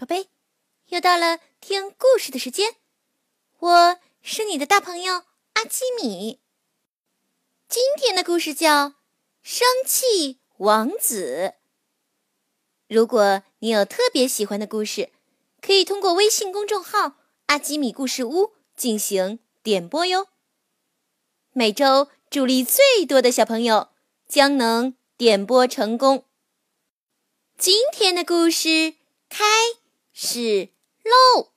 宝贝，又到了听故事的时间，我是你的大朋友阿基米。今天的故事叫《生气王子》。如果你有特别喜欢的故事，可以通过微信公众号“阿基米故事屋”进行点播哟。每周助力最多的小朋友将能点播成功。今天的故事开是喽！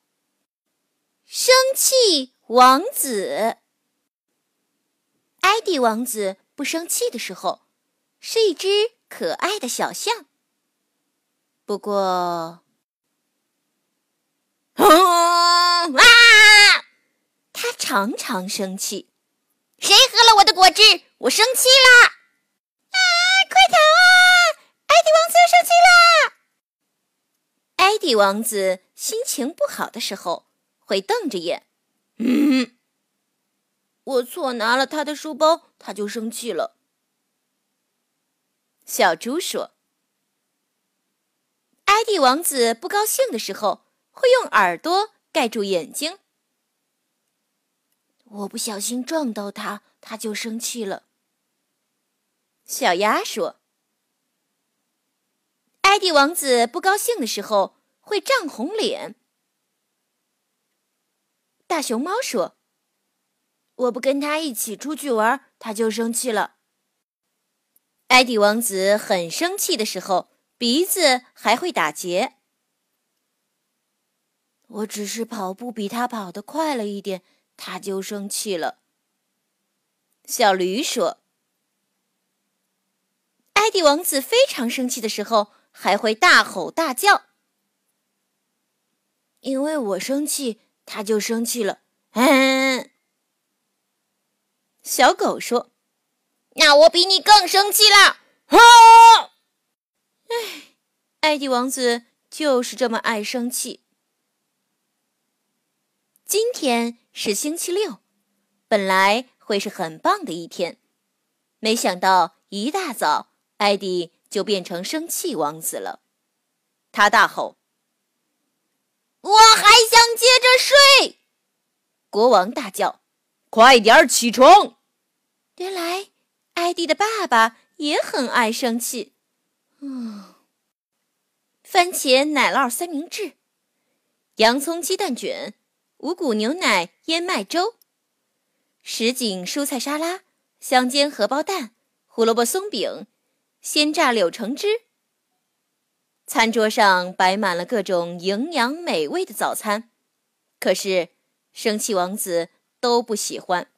生气王子，艾迪王子不生气的时候，是一只可爱的小象。不过，啊！他常常生气。谁喝了我的果汁？我生气啦！啊！快逃啊！艾迪王子又生气啦！艾迪王子心情不好的时候会瞪着眼。嗯，我错拿了他的书包，他就生气了。小猪说。艾迪王子不高兴的时候，会用耳朵盖住眼睛。我不小心撞到他，他就生气了。小鸭说：“艾迪王子不高兴的时候会涨红脸。”大熊猫说：“我不跟他一起出去玩，他就生气了。”艾迪王子很生气的时候。鼻子还会打结。我只是跑步比他跑得快了一点，他就生气了。小驴说：“艾迪王子非常生气的时候，还会大吼大叫。因为我生气，他就生气了。”嗯。小狗说：“那我比你更生气了。”啊！艾迪王子就是这么爱生气。今天是星期六，本来会是很棒的一天，没想到一大早，艾迪就变成生气王子了。他大吼：“我还想接着睡！”国王大叫：“快点起床！”原来，艾迪的爸爸也很爱生气。嗯，番茄奶酪三明治，洋葱鸡蛋卷，五谷牛奶燕麦粥，什锦蔬菜沙拉，香煎荷包蛋，胡萝卜松饼，鲜榨柳橙汁。餐桌上摆满了各种营养美味的早餐，可是生气王子都不喜欢。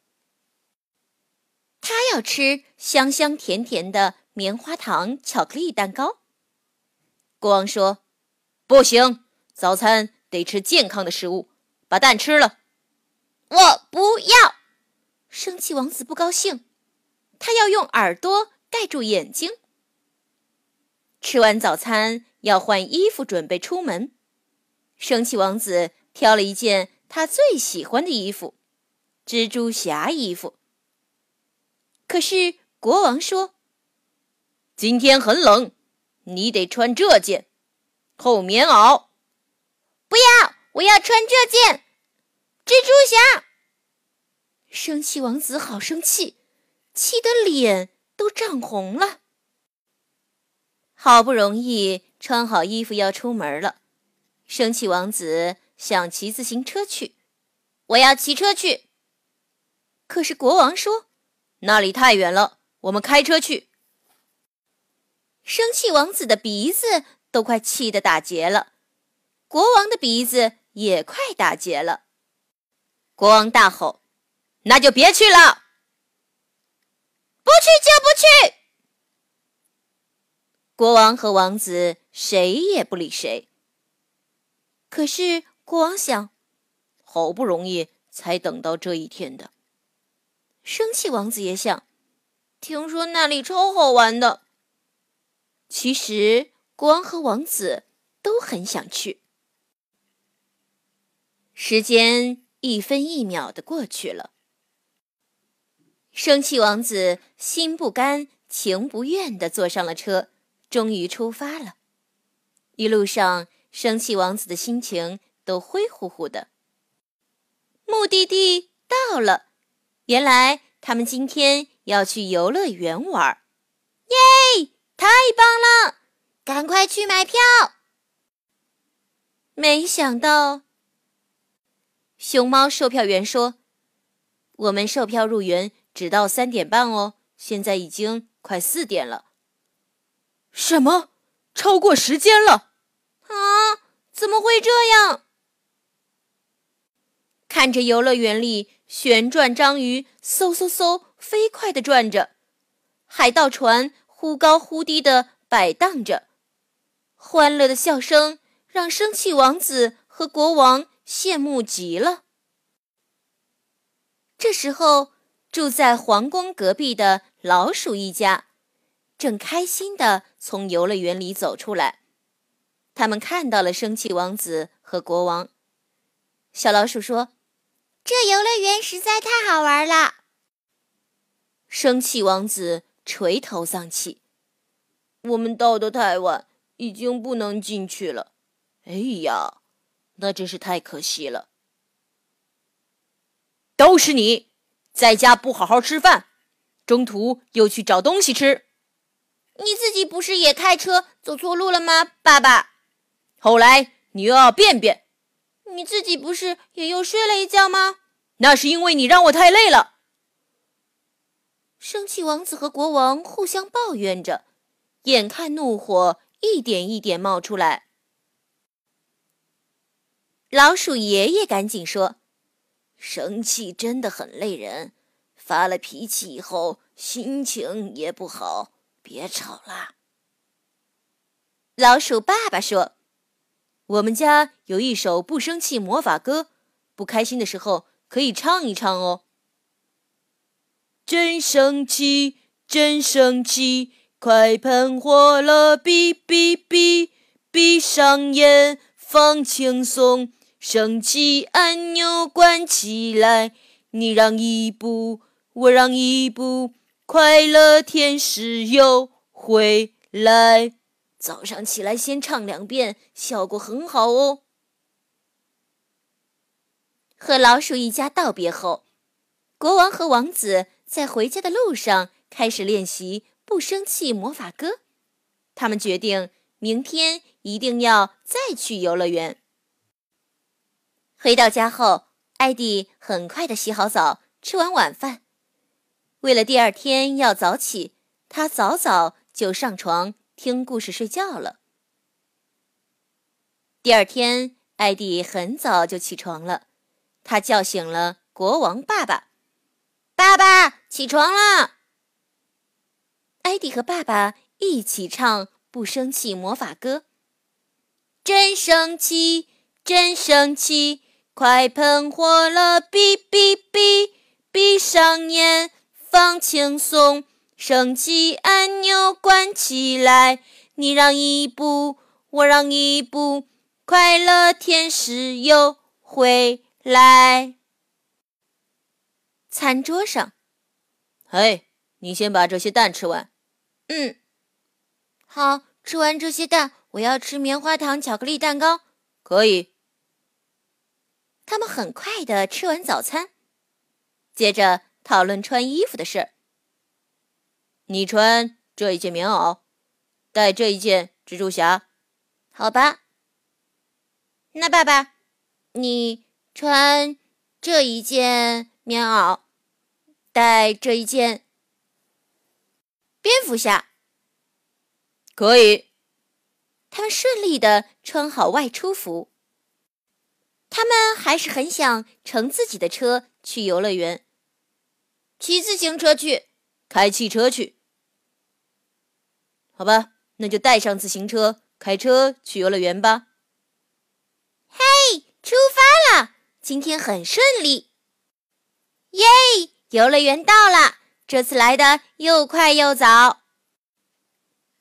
他要吃香香甜甜的。棉花糖巧克力蛋糕。国王说：“不行，早餐得吃健康的食物，把蛋吃了。”我不要！生气王子不高兴，他要用耳朵盖住眼睛。吃完早餐要换衣服，准备出门。生气王子挑了一件他最喜欢的衣服——蜘蛛侠衣服。可是国王说。今天很冷，你得穿这件厚棉袄。不要，我要穿这件蜘蛛侠。生气王子好生气，气得脸都涨红了。好不容易穿好衣服要出门了，生气王子想骑自行车去。我要骑车去。可是国王说：“那里太远了，我们开车去。”生气王子的鼻子都快气得打结了，国王的鼻子也快打结了。国王大吼：“那就别去了！不去就不去！”国王和王子谁也不理谁。可是国王想，好不容易才等到这一天的。生气王子也想，听说那里超好玩的。其实，国王和王子都很想去。时间一分一秒的过去了，生气王子心不甘情不愿的坐上了车，终于出发了。一路上，生气王子的心情都灰乎乎的。目的地到了，原来他们今天要去游乐园玩。耶，太棒了！赶快去买票。没想到，熊猫售票员说：“我们售票入园只到三点半哦，现在已经快四点了。”什么？超过时间了？啊！怎么会这样？看着游乐园里旋转章鱼嗖嗖嗖飞快地转着，海盗船忽高忽低地摆荡着，欢乐的笑声让生气王子和国王羡慕极了。这时候，住在皇宫隔壁的老鼠一家。正开心地从游乐园里走出来，他们看到了生气王子和国王。小老鼠说：“这游乐园实在太好玩了。”生气王子垂头丧气：“我们到的太晚，已经不能进去了。哎呀，那真是太可惜了。都是你，在家不好好吃饭，中途又去找东西吃。”你自己不是也开车走错路了吗，爸爸？后来你又要便便，你自己不是也又睡了一觉吗？那是因为你让我太累了。生气王子和国王互相抱怨着，眼看怒火一点一点冒出来。老鼠爷爷赶紧说：“生气真的很累人，发了脾气以后心情也不好。”别吵啦！老鼠爸爸说：“我们家有一首不生气魔法歌，不开心的时候可以唱一唱哦。”真生气，真生气，快喷火了！哔哔哔，闭上眼，放轻松，生气按钮关起来，你让一步，我让一步。快乐天使又回来，早上起来先唱两遍，效果很好哦。和老鼠一家道别后，国王和王子在回家的路上开始练习不生气魔法歌。他们决定明天一定要再去游乐园。回到家后，艾迪很快的洗好澡，吃完晚饭。为了第二天要早起，他早早就上床听故事睡觉了。第二天，艾迪很早就起床了，他叫醒了国王爸爸：“爸爸，起床了！”艾迪和爸爸一起唱《不生气魔法歌》：“真生气，真生气，快喷火了！哔哔哔，闭上眼。”放轻松，生气按钮关起来。你让一步，我让一步，快乐天使又回来。餐桌上，嘿，你先把这些蛋吃完。嗯，好，吃完这些蛋，我要吃棉花糖巧克力蛋糕。可以。他们很快的吃完早餐，接着。讨论穿衣服的事儿。你穿这一件棉袄，带这一件蜘蛛侠，好吧？那爸爸，你穿这一件棉袄，带这一件蝙蝠侠，可以。他们顺利的穿好外出服。他们还是很想乘自己的车去游乐园。骑自行车去，开汽车去，好吧，那就带上自行车，开车去游乐园吧。嘿，出发了！今天很顺利，耶！游乐园到了，这次来的又快又早。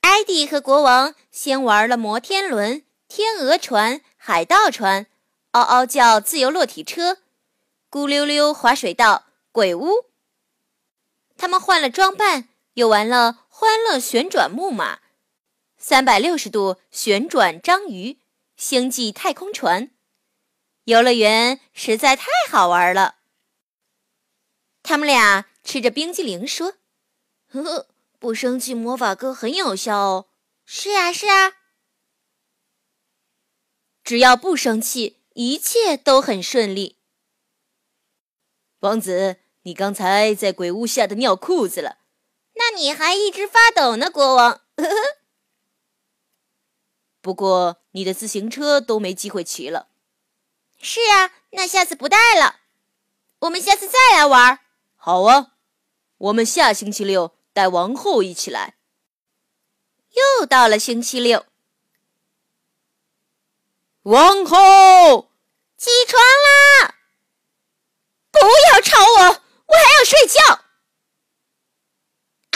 艾迪和国王先玩了摩天轮、天鹅船、海盗船、嗷嗷叫自由落体车、咕溜溜滑水道、鬼屋。他们换了装扮，又玩了欢乐旋转木马、三百六十度旋转章鱼、星际太空船。游乐园实在太好玩了。他们俩吃着冰激凌说：“呵呵，不生气魔法歌很有效哦。”“是啊，是啊，只要不生气，一切都很顺利。”王子，你刚才在鬼屋吓得尿裤子了，那你还一直发抖呢，国王。呵呵。不过你的自行车都没机会骑了。是啊，那下次不带了。我们下次再来玩。好啊，我们下星期六带王后一起来。又到了星期六，王后起床啦！不要吵我，我还要睡觉。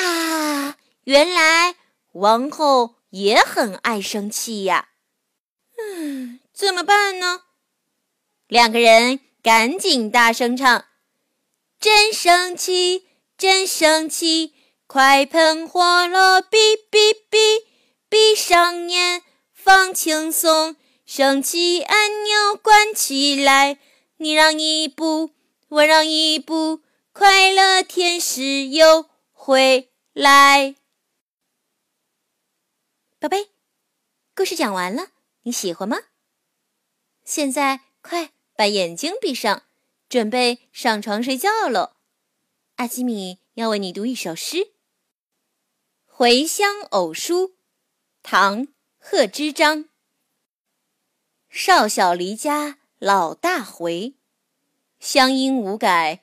啊，原来王后也很爱生气呀。嗯，怎么办呢？两个人赶紧大声唱：“真生气，真生气，快喷火了！哔哔哔，闭上眼，放轻松，生气按钮关起来。你让一步，我让一步，快乐天使又回来。”宝贝，故事讲完了，你喜欢吗？现在快！把眼睛闭上，准备上床睡觉喽。阿基米要为你读一首诗，《回乡偶书》，唐·贺知章。少小离家老大回，乡音无改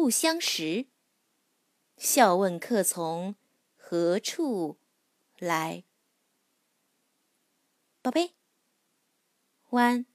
不相识，笑问客从何处来。宝贝，晚安。